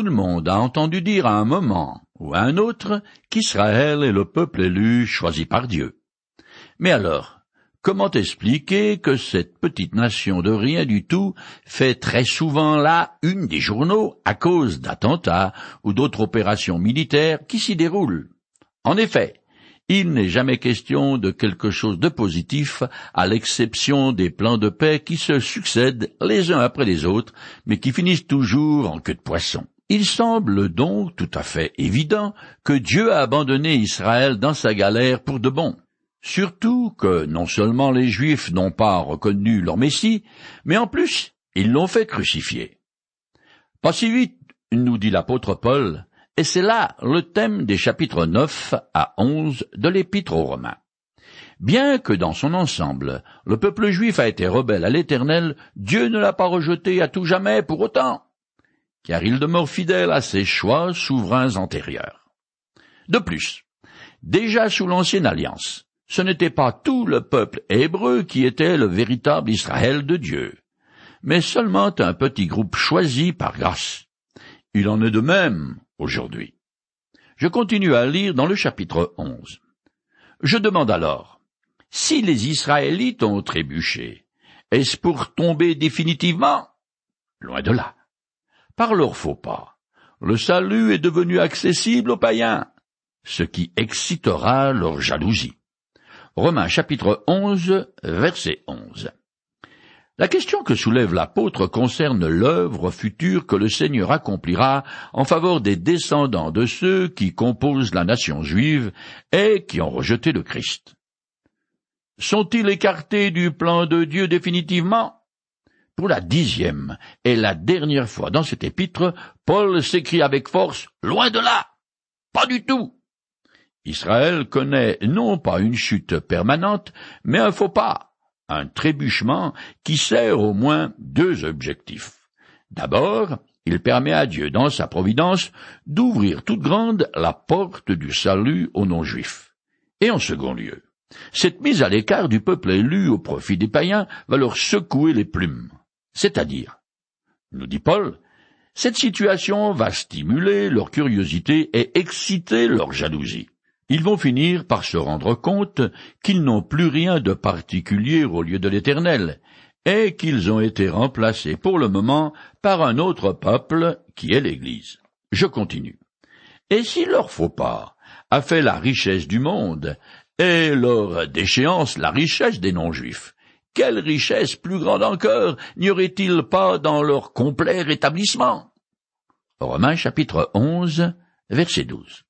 tout le monde a entendu dire à un moment ou à un autre qu'Israël est le peuple élu choisi par Dieu. Mais alors, comment expliquer que cette petite nation de rien du tout fait très souvent la une des journaux à cause d'attentats ou d'autres opérations militaires qui s'y déroulent? En effet, il n'est jamais question de quelque chose de positif, à l'exception des plans de paix qui se succèdent les uns après les autres, mais qui finissent toujours en queue de poisson. Il semble donc tout à fait évident que Dieu a abandonné Israël dans sa galère pour de bon. Surtout que non seulement les Juifs n'ont pas reconnu leur Messie, mais en plus ils l'ont fait crucifier. Pas si vite, nous dit l'apôtre Paul, et c'est là le thème des chapitres 9 à 11 de l'Épître aux Romains. Bien que dans son ensemble, le peuple juif a été rebelle à l'Éternel, Dieu ne l'a pas rejeté à tout jamais pour autant, car il demeure fidèle à ses choix souverains antérieurs. De plus, déjà sous l'ancienne alliance, ce n'était pas tout le peuple hébreu qui était le véritable Israël de Dieu, mais seulement un petit groupe choisi par grâce. Il en est de même aujourd'hui. Je continue à lire dans le chapitre 11. Je demande alors, si les Israélites ont trébuché, est-ce pour tomber définitivement? Loin de là. Par leur faux pas, le salut est devenu accessible aux païens, ce qui excitera leur jalousie. Romains chapitre 11, verset 11. La question que soulève l'apôtre concerne l'œuvre future que le Seigneur accomplira en faveur des descendants de ceux qui composent la nation juive et qui ont rejeté le Christ. Sont-ils écartés du plan de Dieu définitivement? Pour la dixième et la dernière fois dans cet épître, Paul s'écrit avec force Loin de là. Pas du tout. Israël connaît non pas une chute permanente, mais un faux pas un trébuchement qui sert au moins deux objectifs. D'abord, il permet à Dieu, dans sa providence, d'ouvrir toute grande la porte du salut aux non-juifs. Et en second lieu, cette mise à l'écart du peuple élu au profit des païens va leur secouer les plumes. C'est-à-dire, nous dit Paul, cette situation va stimuler leur curiosité et exciter leur jalousie ils vont finir par se rendre compte qu'ils n'ont plus rien de particulier au lieu de l'Éternel, et qu'ils ont été remplacés pour le moment par un autre peuple qui est l'Église. Je continue. Et si leur faux pas a fait la richesse du monde, et leur déchéance la richesse des non-juifs, quelle richesse plus grande encore n'y aurait-il pas dans leur complet rétablissement? Romains chapitre 11, verset 12.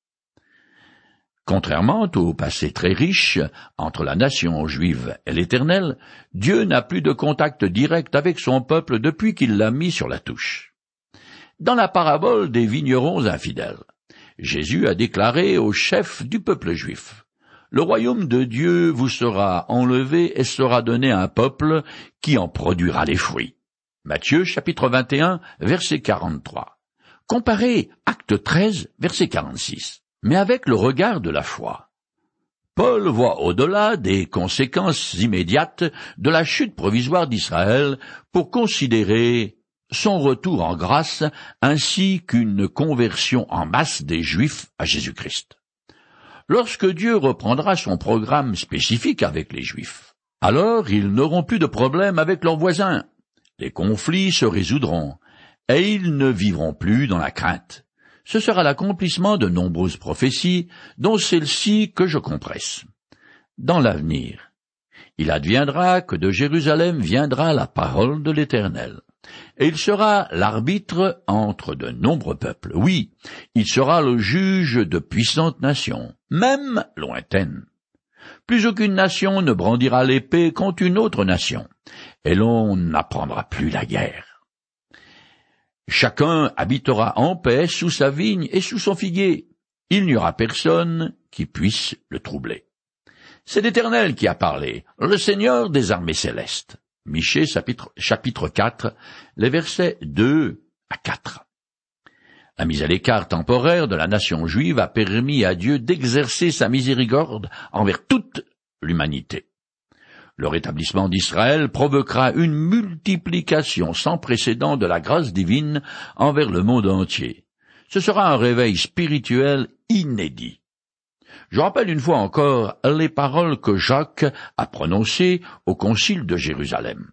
Contrairement au passé très riche entre la nation juive et l'Éternel, Dieu n'a plus de contact direct avec son peuple depuis qu'il l'a mis sur la touche. Dans la parabole des vignerons infidèles, Jésus a déclaré au chef du peuple juif Le royaume de Dieu vous sera enlevé et sera donné à un peuple qui en produira les fruits. Matthieu chapitre 21 verset 43. Comparez Acte 13 verset 46 mais avec le regard de la foi. Paul voit au-delà des conséquences immédiates de la chute provisoire d'Israël pour considérer son retour en grâce ainsi qu'une conversion en masse des Juifs à Jésus-Christ. Lorsque Dieu reprendra son programme spécifique avec les Juifs, alors ils n'auront plus de problème avec leurs voisins, les conflits se résoudront, et ils ne vivront plus dans la crainte. Ce sera l'accomplissement de nombreuses prophéties, dont celle-ci que je compresse. Dans l'avenir, il adviendra que de Jérusalem viendra la parole de l'Éternel, et il sera l'arbitre entre de nombreux peuples. Oui, il sera le juge de puissantes nations, même lointaines. Plus aucune nation ne brandira l'épée contre une autre nation, et l'on n'apprendra plus la guerre. Chacun habitera en paix sous sa vigne et sous son figuier. Il n'y aura personne qui puisse le troubler. C'est l'Éternel qui a parlé, le Seigneur des armées célestes. Michée chapitre, chapitre 4, les versets 2 à 4. La mise à l'écart temporaire de la nation juive a permis à Dieu d'exercer sa miséricorde envers toute l'humanité. Le rétablissement d'Israël provoquera une multiplication sans précédent de la grâce divine envers le monde entier, Ce sera un réveil spirituel inédit. Je rappelle une fois encore les paroles que Jacques a prononcées au concile de Jérusalem.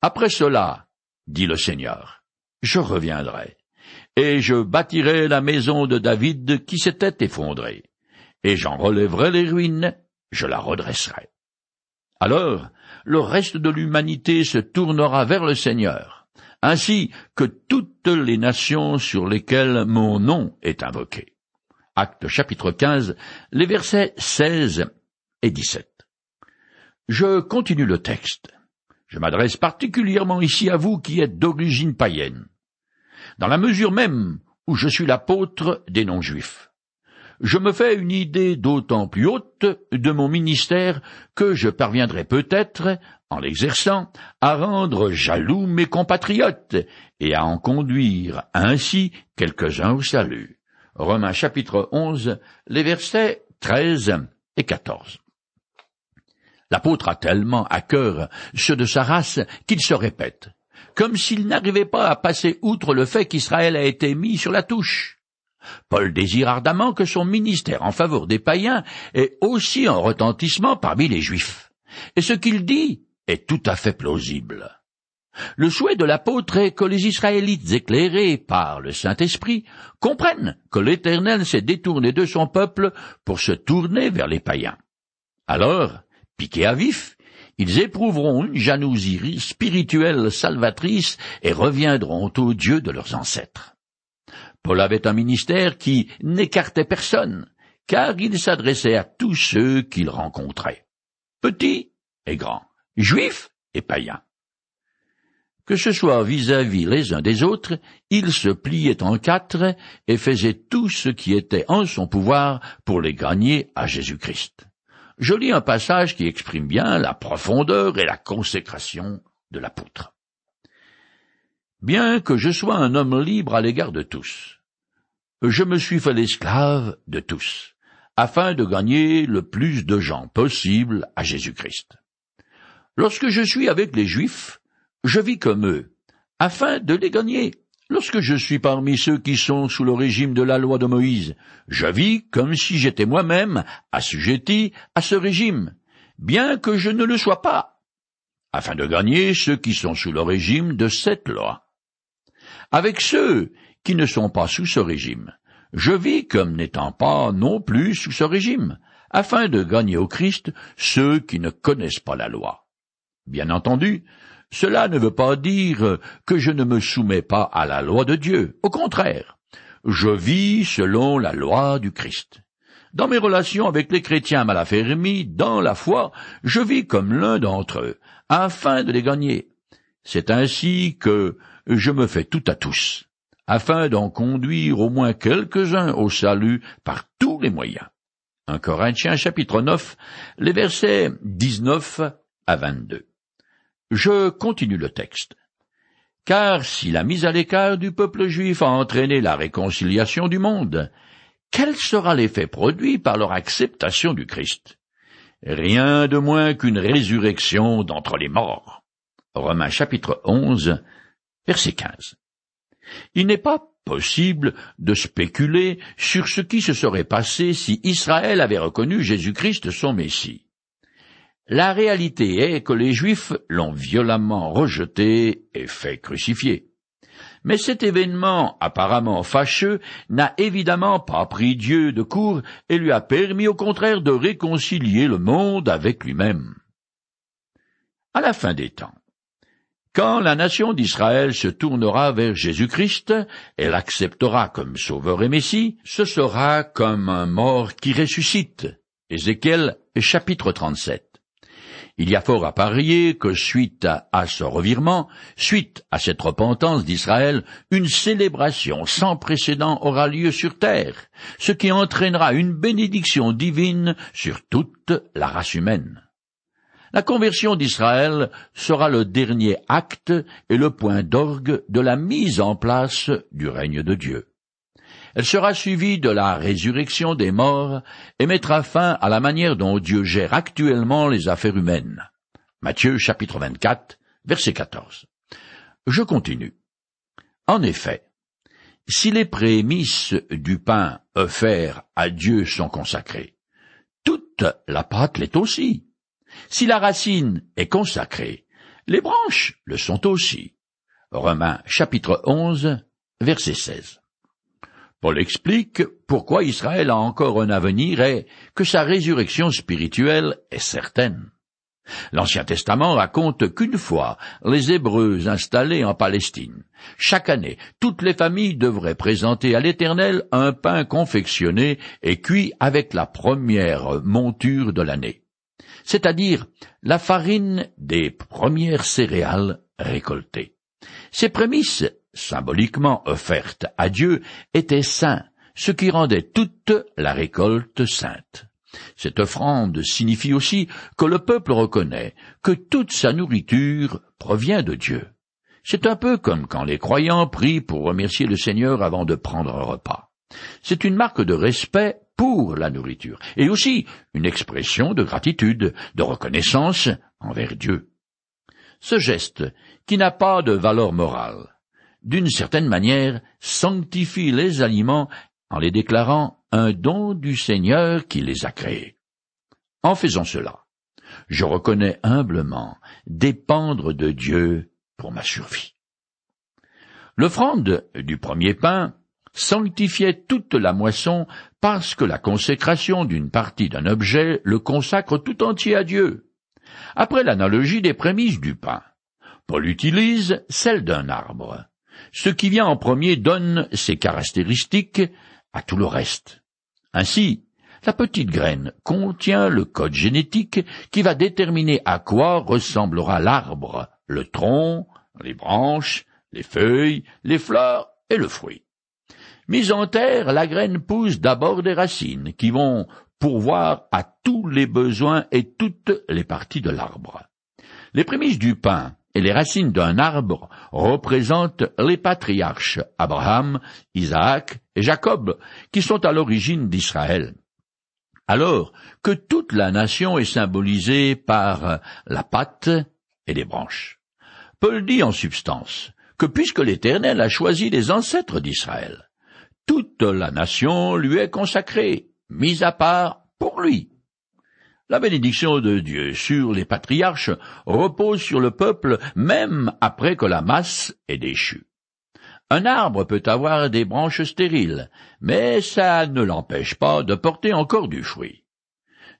Après cela, dit le Seigneur, je reviendrai, et je bâtirai la maison de David qui s'était effondrée, et j'en relèverai les ruines, je la redresserai. Alors, le reste de l'humanité se tournera vers le Seigneur, ainsi que toutes les nations sur lesquelles mon nom est invoqué. Acte chapitre 15, les versets 16 et 17. Je continue le texte. Je m'adresse particulièrement ici à vous qui êtes d'origine païenne, dans la mesure même où je suis l'apôtre des non-juifs je me fais une idée d'autant plus haute de mon ministère que je parviendrai peut-être, en l'exerçant, à rendre jaloux mes compatriotes et à en conduire ainsi quelques-uns au salut. Romains chapitre 11, les versets 13 et 14. L'apôtre a tellement à cœur ceux de sa race qu'il se répète, comme s'il n'arrivait pas à passer outre le fait qu'Israël a été mis sur la touche. Paul désire ardemment que son ministère en faveur des païens ait aussi un retentissement parmi les Juifs. Et ce qu'il dit est tout à fait plausible. Le souhait de l'apôtre est que les Israélites éclairés par le Saint-Esprit comprennent que l'Éternel s'est détourné de son peuple pour se tourner vers les païens. Alors, piqués à vif, ils éprouveront une jalousie spirituelle salvatrice et reviendront au Dieu de leurs ancêtres. Paul avait un ministère qui n'écartait personne, car il s'adressait à tous ceux qu'il rencontrait, petits et grands, juifs et païens. Que ce soit vis-à-vis les uns des autres, il se pliait en quatre et faisait tout ce qui était en son pouvoir pour les gagner à Jésus-Christ. Je lis un passage qui exprime bien la profondeur et la consécration de l'apôtre bien que je sois un homme libre à l'égard de tous. Je me suis fait l'esclave de tous, afin de gagner le plus de gens possible à Jésus-Christ. Lorsque je suis avec les Juifs, je vis comme eux, afin de les gagner. Lorsque je suis parmi ceux qui sont sous le régime de la loi de Moïse, je vis comme si j'étais moi-même assujetti à ce régime, bien que je ne le sois pas, afin de gagner ceux qui sont sous le régime de cette loi avec ceux qui ne sont pas sous ce régime. Je vis comme n'étant pas non plus sous ce régime, afin de gagner au Christ ceux qui ne connaissent pas la loi. Bien entendu, cela ne veut pas dire que je ne me soumets pas à la loi de Dieu. Au contraire, je vis selon la loi du Christ. Dans mes relations avec les chrétiens mal affermis dans la foi, je vis comme l'un d'entre eux, afin de les gagner. C'est ainsi que je me fais tout à tous, afin d'en conduire au moins quelques-uns au salut par tous les moyens. Un Corinthiens chapitre 9, les versets 19 à 22. Je continue le texte. Car si la mise à l'écart du peuple juif a entraîné la réconciliation du monde, quel sera l'effet produit par leur acceptation du Christ? Rien de moins qu'une résurrection d'entre les morts. Romains chapitre 11, Verset 15. Il n'est pas possible de spéculer sur ce qui se serait passé si Israël avait reconnu Jésus-Christ son Messie. La réalité est que les Juifs l'ont violemment rejeté et fait crucifier. Mais cet événement apparemment fâcheux n'a évidemment pas pris Dieu de court et lui a permis au contraire de réconcilier le monde avec lui-même. À la fin des temps, quand la nation d'Israël se tournera vers Jésus-Christ et l'acceptera comme sauveur et Messie, ce sera comme un mort qui ressuscite. Ézéchiel chapitre 37. Il y a fort à parier que suite à, ce revirement, suite à cette repentance d'Israël, une célébration sans précédent aura lieu sur terre, ce qui entraînera une bénédiction divine sur toute la race humaine. La conversion d'Israël sera le dernier acte et le point d'orgue de la mise en place du règne de Dieu. Elle sera suivie de la résurrection des morts et mettra fin à la manière dont Dieu gère actuellement les affaires humaines. Matthieu chapitre 24, verset 14. Je continue. En effet, si les prémices du pain offert à Dieu sont consacrées, toute la pâte l'est aussi. Si la racine est consacrée, les branches le sont aussi. Romains chapitre 11, verset 16. Paul explique pourquoi Israël a encore un avenir et que sa résurrection spirituelle est certaine. L'Ancien Testament raconte qu'une fois les Hébreux installés en Palestine, chaque année, toutes les familles devraient présenter à l'Éternel un pain confectionné et cuit avec la première monture de l'année, c'est-à-dire la farine des premières céréales récoltées. Ces prémices, symboliquement offertes à Dieu, étaient saints, ce qui rendait toute la récolte sainte. Cette offrande signifie aussi que le peuple reconnaît que toute sa nourriture provient de Dieu. C'est un peu comme quand les croyants prient pour remercier le Seigneur avant de prendre un repas. C'est une marque de respect pour la nourriture, et aussi une expression de gratitude, de reconnaissance envers Dieu. Ce geste, qui n'a pas de valeur morale, d'une certaine manière sanctifie les aliments en les déclarant un don du Seigneur qui les a créés. En faisant cela, je reconnais humblement dépendre de Dieu pour ma survie. L'offrande du premier pain sanctifiait toute la moisson parce que la consécration d'une partie d'un objet le consacre tout entier à Dieu. Après l'analogie des prémices du pain, Paul utilise celle d'un arbre. Ce qui vient en premier donne ses caractéristiques à tout le reste. Ainsi, la petite graine contient le code génétique qui va déterminer à quoi ressemblera l'arbre, le tronc, les branches, les feuilles, les fleurs et le fruit. Mise en terre, la graine pousse d'abord des racines qui vont pourvoir à tous les besoins et toutes les parties de l'arbre. Les prémices du pain et les racines d'un arbre représentent les patriarches Abraham, Isaac et Jacob, qui sont à l'origine d'Israël. Alors que toute la nation est symbolisée par la pâte et les branches. Paul dit en substance que puisque l'Éternel a choisi les ancêtres d'Israël, toute la nation lui est consacrée, mise à part pour lui. La bénédiction de Dieu sur les patriarches repose sur le peuple même après que la masse est déchue. Un arbre peut avoir des branches stériles, mais ça ne l'empêche pas de porter encore du fruit.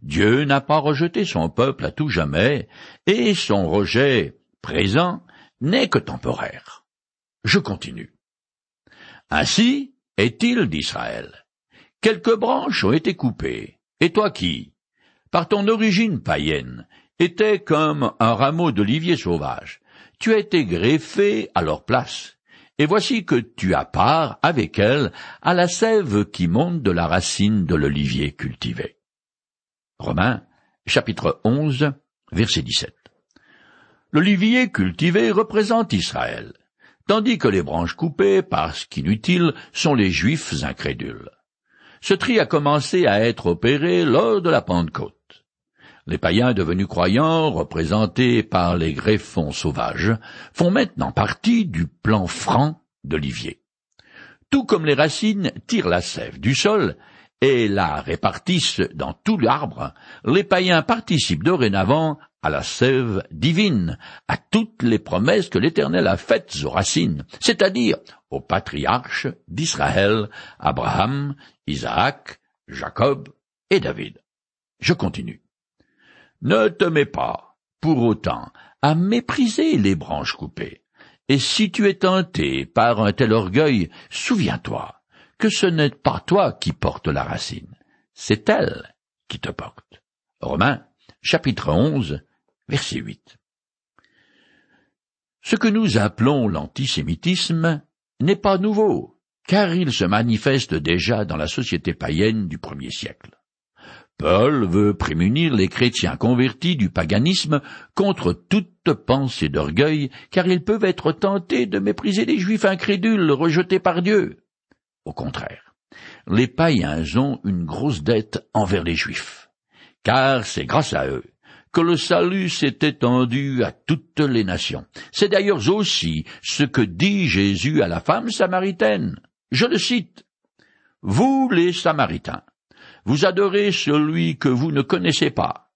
Dieu n'a pas rejeté son peuple à tout jamais, et son rejet présent n'est que temporaire. Je continue. Ainsi est-il d'Israël. Quelques branches ont été coupées, et toi qui, par ton origine païenne, étais comme un rameau d'olivier sauvage. Tu as été greffé à leur place. Et voici que tu as part avec elle à la sève qui monte de la racine de l'olivier cultivé. Romains, chapitre 11, verset 17. L'olivier cultivé représente Israël, tandis que les branches coupées, parce qu'inutiles, sont les Juifs incrédules. Ce tri a commencé à être opéré lors de la Pentecôte. Les païens devenus croyants, représentés par les greffons sauvages, font maintenant partie du plan franc d'Olivier. Tout comme les racines tirent la sève du sol et la répartissent dans tout l'arbre, les païens participent dorénavant à la sève divine, à toutes les promesses que l'Éternel a faites aux racines, c'est-à-dire aux patriarches d'Israël, Abraham, Isaac, Jacob et David. Je continue. Ne te mets pas, pour autant, à mépriser les branches coupées. Et si tu es tenté par un tel orgueil, souviens-toi que ce n'est pas toi qui portes la racine, c'est elle qui te porte. Romains, chapitre 11, verset 8. Ce que nous appelons l'antisémitisme n'est pas nouveau, car il se manifeste déjà dans la société païenne du premier siècle. Paul veut prémunir les chrétiens convertis du paganisme contre toute pensée d'orgueil, car ils peuvent être tentés de mépriser les juifs incrédules rejetés par Dieu. Au contraire, les païens ont une grosse dette envers les juifs, car c'est grâce à eux que le salut s'est étendu à toutes les nations. C'est d'ailleurs aussi ce que dit Jésus à la femme samaritaine. Je le cite. Vous les Samaritains, vous adorez celui que vous ne connaissez pas.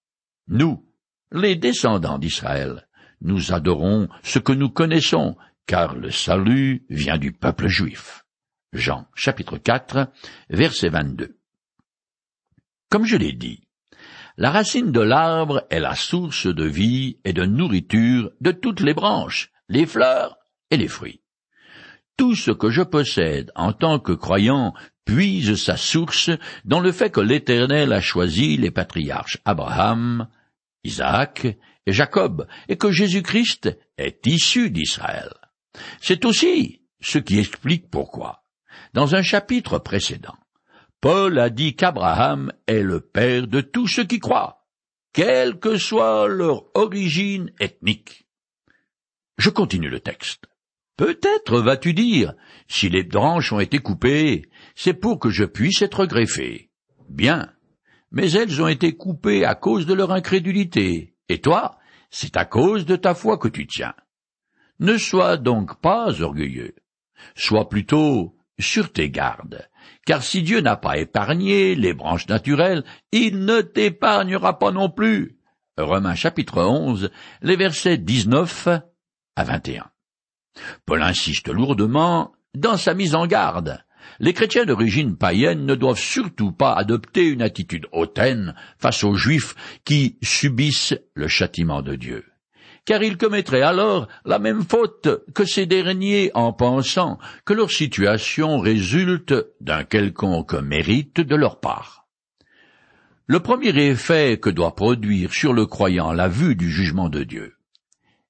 Nous, les descendants d'Israël, nous adorons ce que nous connaissons, car le salut vient du peuple juif. Jean chapitre 4 verset 22. Comme je l'ai dit, la racine de l'arbre est la source de vie et de nourriture de toutes les branches, les fleurs et les fruits. Tout ce que je possède en tant que croyant puise sa source dans le fait que l'Éternel a choisi les patriarches Abraham, Isaac et Jacob, et que Jésus-Christ est issu d'Israël. C'est aussi ce qui explique pourquoi, dans un chapitre précédent, Paul a dit qu'Abraham est le père de tous ceux qui croient, quelle que soit leur origine ethnique. Je continue le texte. Peut-être vas-tu dire, si les branches ont été coupées, c'est pour que je puisse être greffé. Bien. Mais elles ont été coupées à cause de leur incrédulité. Et toi, c'est à cause de ta foi que tu tiens. Ne sois donc pas orgueilleux. Sois plutôt sur tes gardes. Car si Dieu n'a pas épargné les branches naturelles, il ne t'épargnera pas non plus. Romains chapitre 11, les versets 19 à 21. Paul insiste lourdement dans sa mise en garde. Les chrétiens d'origine païenne ne doivent surtout pas adopter une attitude hautaine face aux juifs qui subissent le châtiment de Dieu car ils commettraient alors la même faute que ces derniers en pensant que leur situation résulte d'un quelconque mérite de leur part. Le premier effet que doit produire sur le croyant la vue du jugement de Dieu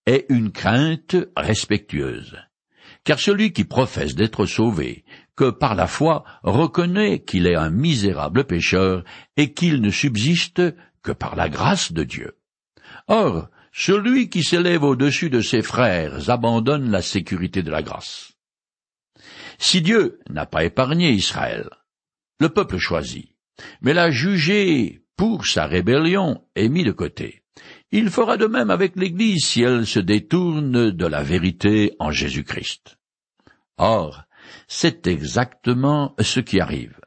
est une crainte respectueuse, car celui qui professe d'être sauvé, que par la foi reconnaît qu'il est un misérable pécheur et qu'il ne subsiste que par la grâce de Dieu. Or, celui qui s'élève au-dessus de ses frères abandonne la sécurité de la grâce. Si Dieu n'a pas épargné Israël, le peuple choisi, mais l'a jugé pour sa rébellion et mis de côté, il fera de même avec l'Église si elle se détourne de la vérité en Jésus-Christ. Or, c'est exactement ce qui arrive.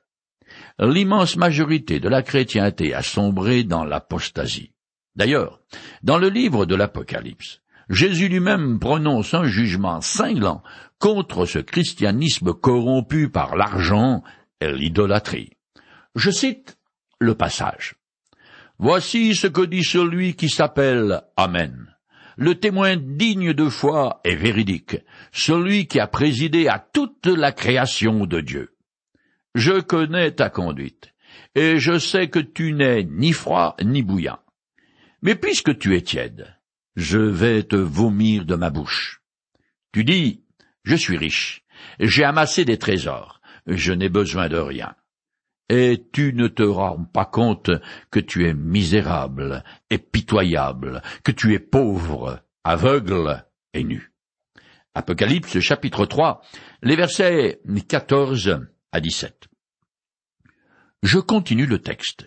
L'immense majorité de la chrétienté a sombré dans l'apostasie. D'ailleurs, dans le livre de l'Apocalypse, Jésus lui-même prononce un jugement cinglant contre ce christianisme corrompu par l'argent et l'idolâtrie. Je cite le passage. Voici ce que dit celui qui s'appelle Amen, le témoin digne de foi et véridique, celui qui a présidé à toute la création de Dieu. Je connais ta conduite, et je sais que tu n'es ni froid ni bouillant. Mais puisque tu es tiède, je vais te vomir de ma bouche. Tu dis, je suis riche, j'ai amassé des trésors, je n'ai besoin de rien. Et tu ne te rends pas compte que tu es misérable et pitoyable, que tu es pauvre, aveugle et nu. Apocalypse chapitre 3, les versets 14 à 17. Je continue le texte.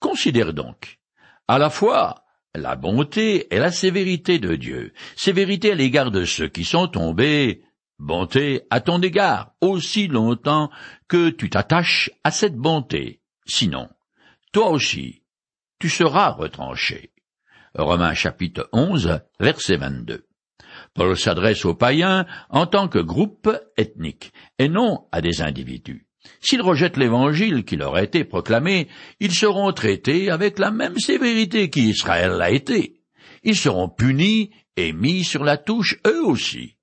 Considère donc à la fois la bonté et la sévérité de Dieu, sévérité à l'égard de ceux qui sont tombés, bonté à ton égard, aussi longtemps que tu t'attaches à cette bonté, sinon, toi aussi, tu seras retranché. Romains chapitre 11, verset 22. Paul s'adresse aux païens en tant que groupe ethnique, et non à des individus. S'ils rejettent l'évangile qui leur a été proclamé, ils seront traités avec la même sévérité qu'Israël l'a été. Ils seront punis et mis sur la touche eux aussi.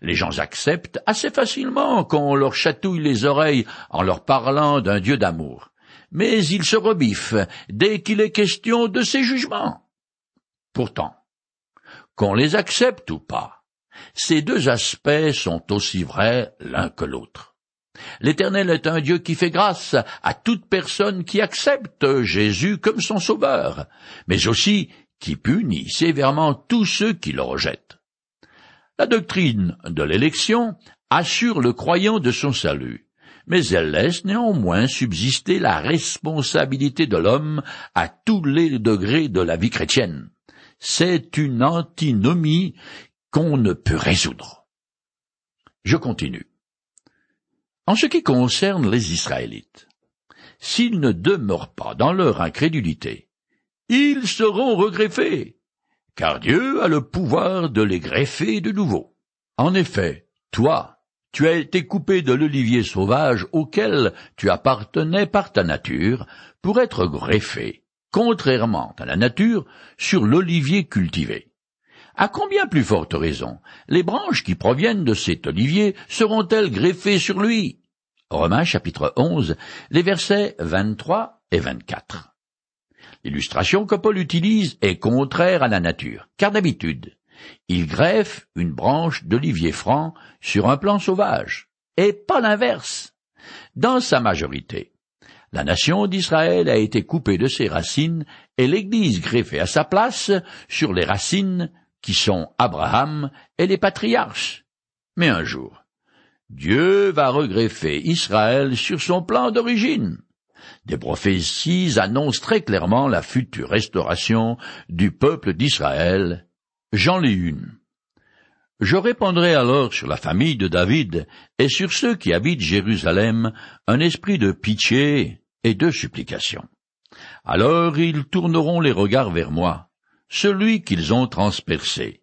Les gens acceptent assez facilement qu'on leur chatouille les oreilles en leur parlant d'un Dieu d'amour. Mais ils se rebiffent dès qu'il est question de ces jugements. Pourtant, qu'on les accepte ou pas, ces deux aspects sont aussi vrais l'un que l'autre. L'Éternel est un Dieu qui fait grâce à toute personne qui accepte Jésus comme son sauveur, mais aussi qui punit sévèrement tous ceux qui le rejettent. La doctrine de l'élection assure le croyant de son salut, mais elle laisse néanmoins subsister la responsabilité de l'homme à tous les degrés de la vie chrétienne. C'est une antinomie qu'on ne peut résoudre. Je continue. En ce qui concerne les Israélites, s'ils ne demeurent pas dans leur incrédulité, ils seront regreffés, car Dieu a le pouvoir de les greffer de nouveau. En effet, toi, tu as été coupé de l'olivier sauvage auquel tu appartenais par ta nature pour être greffé, contrairement à la nature, sur l'olivier cultivé. À combien plus forte raison, les branches qui proviennent de cet olivier seront-elles greffées sur lui? Romains chapitre 11, les versets 23 et 24. L'illustration que Paul utilise est contraire à la nature, car d'habitude, il greffe une branche d'olivier franc sur un plant sauvage, et pas l'inverse. Dans sa majorité, la nation d'Israël a été coupée de ses racines et l'Église greffée à sa place sur les racines qui sont Abraham et les patriarches. Mais un jour, Dieu va regreffer Israël sur son plan d'origine. Des prophéties annoncent très clairement la future restauration du peuple d'Israël. J'en lis une. Je répandrai alors sur la famille de David et sur ceux qui habitent Jérusalem un esprit de pitié et de supplication. Alors ils tourneront les regards vers moi, celui qu'ils ont transpercé.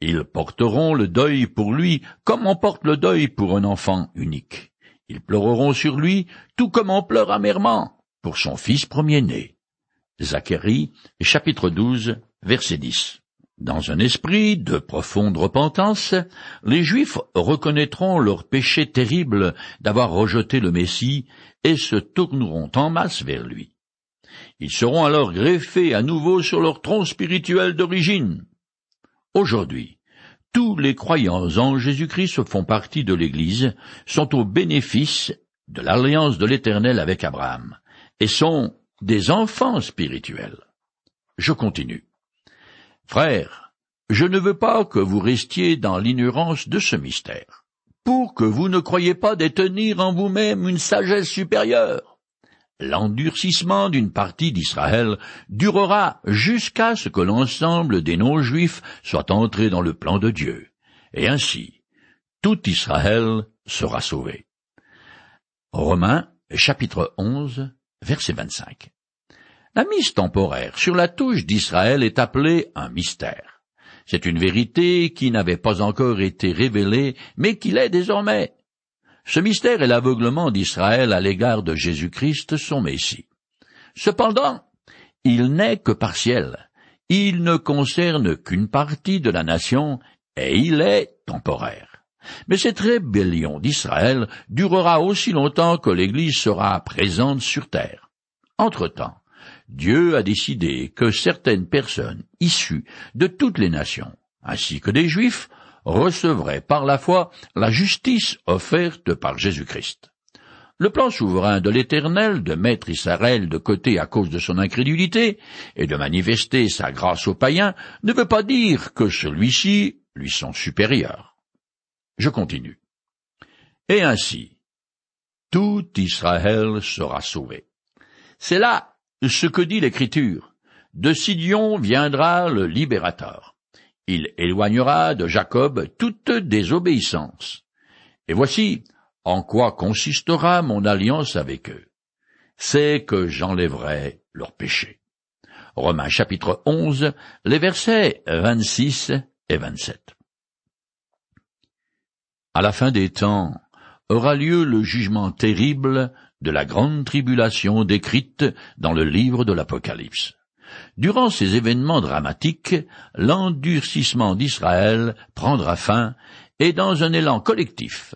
Ils porteront le deuil pour lui comme on porte le deuil pour un enfant unique. Ils pleureront sur lui, tout comme on pleure amèrement pour son fils premier-né. Zacharie, chapitre 12, verset 10. Dans un esprit de profonde repentance, les Juifs reconnaîtront leur péché terrible d'avoir rejeté le Messie et se tourneront en masse vers lui. Ils seront alors greffés à nouveau sur leur tronc spirituel d'origine. Aujourd'hui, tous les croyants en Jésus-Christ font partie de l'Église, sont au bénéfice de l'alliance de l'Éternel avec Abraham, et sont des enfants spirituels. Je continue. Frères, je ne veux pas que vous restiez dans l'ignorance de ce mystère, pour que vous ne croyiez pas détenir en vous-même une sagesse supérieure l'endurcissement d'une partie d'Israël durera jusqu'à ce que l'ensemble des non-juifs soit entré dans le plan de Dieu, et ainsi tout Israël sera sauvé. Romains chapitre 11 verset 25. La mise temporaire sur la touche d'Israël est appelée un mystère. C'est une vérité qui n'avait pas encore été révélée, mais qui l'est désormais. Ce mystère est l'aveuglement d'Israël à l'égard de Jésus-Christ, son Messie. Cependant, il n'est que partiel. Il ne concerne qu'une partie de la nation, et il est temporaire. Mais cette rébellion d'Israël durera aussi longtemps que l'Église sera présente sur terre. Entre-temps, Dieu a décidé que certaines personnes issues de toutes les nations, ainsi que des Juifs, recevrait par la foi la justice offerte par Jésus-Christ. Le plan souverain de l'Éternel de mettre Israël de côté à cause de son incrédulité et de manifester sa grâce aux païens ne veut pas dire que celui-ci lui sont supérieurs. Je continue. Et ainsi, tout Israël sera sauvé. C'est là ce que dit l'Écriture. De Sidion viendra le libérateur. Il éloignera de Jacob toute désobéissance. Et voici en quoi consistera mon alliance avec eux. C'est que j'enlèverai leurs péchés. Romains chapitre 11, les versets 26 et 27. À la fin des temps aura lieu le jugement terrible de la grande tribulation décrite dans le livre de l'Apocalypse. Durant ces événements dramatiques, l'endurcissement d'Israël prendra fin, et dans un élan collectif,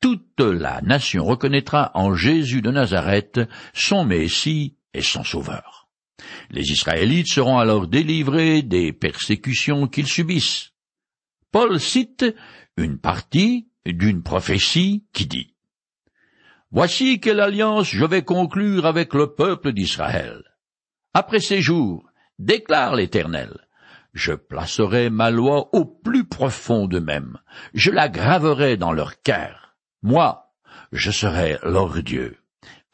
toute la nation reconnaîtra en Jésus de Nazareth son Messie et son Sauveur. Les Israélites seront alors délivrés des persécutions qu'ils subissent. Paul cite une partie d'une prophétie qui dit Voici quelle alliance je vais conclure avec le peuple d'Israël. Après ces jours, déclare l'Éternel, je placerai ma loi au plus profond d'eux-mêmes, je la graverai dans leur cœur. Moi, je serai leur Dieu.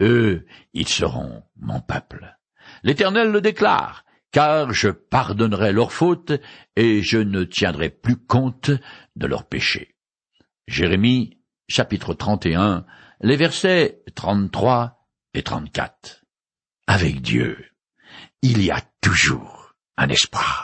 Eux, ils seront mon peuple. L'Éternel le déclare, car je pardonnerai leurs fautes et je ne tiendrai plus compte de leurs péchés. Jérémie, chapitre 31, les versets 33 et 34. Avec Dieu, il y a toujours un espoir.